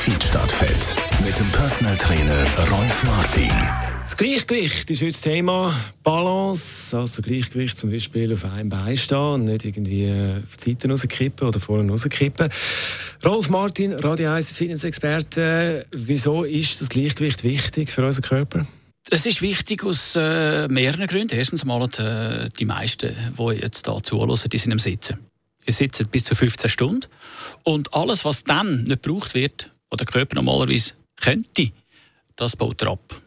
Feedstadtfett mit dem Personal Trainer Rolf Martin. Das Gleichgewicht ist heute das Thema. Balance, also Gleichgewicht zum Beispiel auf einem Bein stehen und nicht irgendwie auf die Seiten rauskippen oder vorne rauskippen. Rolf Martin, Radio 1 Fitness-Experte. Wieso ist das Gleichgewicht wichtig für unseren Körper? Es ist wichtig aus äh, mehreren Gründen. Erstens mal äh, die meisten, die jetzt hier zuhören, die sind am Sitzen. Sie sitzen bis zu 15 Stunden und alles, was dann nicht gebraucht wird, was der Körper normalerweise könnte, das baut er ab.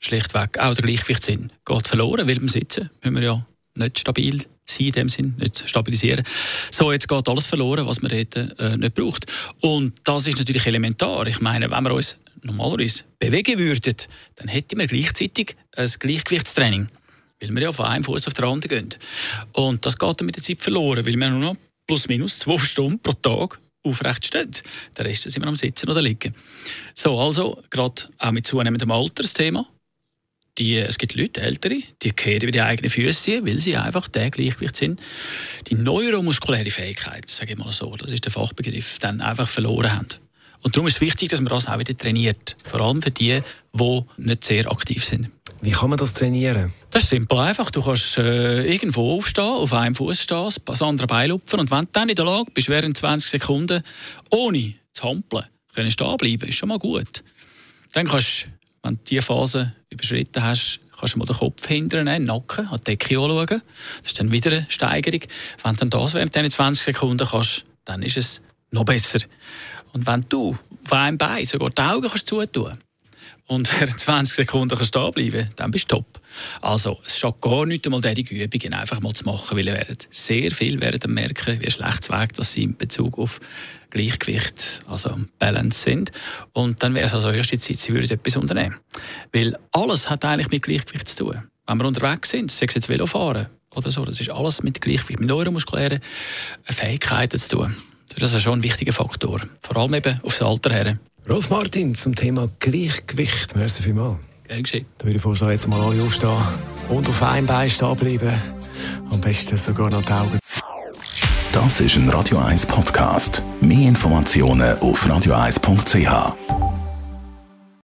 Schlichtweg. Auch der Gleichgewichtssinn geht verloren, weil beim Sitzen müssen wir ja nicht stabil sein, in dem Sinn, nicht stabilisieren. So, jetzt geht alles verloren, was man dort äh, nicht braucht. Und das ist natürlich elementar. Ich meine, wenn wir uns normalerweise bewegen würden, dann hätten wir gleichzeitig ein Gleichgewichtstraining. Weil wir ja von einem Fuß auf den anderen gehen. Und das geht dann mit der Zeit verloren, weil wir nur noch plus minus zwei Stunden pro Tag aufrecht stehen. Der Rest sind wir am Sitzen oder Liegen. So, also, gerade auch mit zunehmendem Alter das Thema. Die, es gibt Leute, Ältere, die kehren über die eigenen Füße, weil sie einfach der Gleichgewicht sind. Die neuromuskuläre Fähigkeit, sage ich mal so, das ist der Fachbegriff, dann einfach verloren haben. Und darum ist es wichtig, dass man das auch wieder trainiert. Vor allem für die, die nicht sehr aktiv sind. Wie kann man das trainieren? Das ist simpel einfach. Du kannst äh, irgendwo aufstehen, auf einem Fuß stehen, das andere Bein lupfen und wenn du dann in der Lage bist, während 20 Sekunden ohne zu hampeln, können stehen bleiben, ist schon mal gut. Dann kannst wenn du diese Phase überschritten hast, kannst du mal den Kopf hindern, den Nacken, an die Decke anschauen. Das ist dann wieder eine Steigerung. Wenn dann das während diesen 20 Sekunden kannst, dann ist es noch besser. Und wenn du auf einem Bein sogar die Augen kannst zutun und während 20 Sekunden kannst stehen bleiben, dann bist du top. Also, es schadet gar nicht einmal, diese Übungen einfach mal zu machen, weil ihr werdet sehr viel werden merken, wie schlecht Weg dass sie in Bezug auf Gleichgewicht, also Balance sind. Und dann wäre es also erste Zeit, sie würden etwas unternehmen. Weil alles hat eigentlich mit Gleichgewicht zu tun. Wenn wir unterwegs sind, sei es jetzt Velofahren oder so, das ist alles mit Gleichgewicht, mit neuromuskulären Fähigkeiten zu tun. Das ist schon ein wichtiger Faktor. Vor allem eben aufs Alter her. Rolf Martin zum Thema Gleichgewicht. Merci vielmals. Gern geschehen. Da würde ich vorschlagen, jetzt mal alle aufstehen und auf einem Bein stehen bleiben. Am besten sogar noch die Augen. Das ist ein Radio 1 Podcast. Mehr Informationen auf radio1.ch.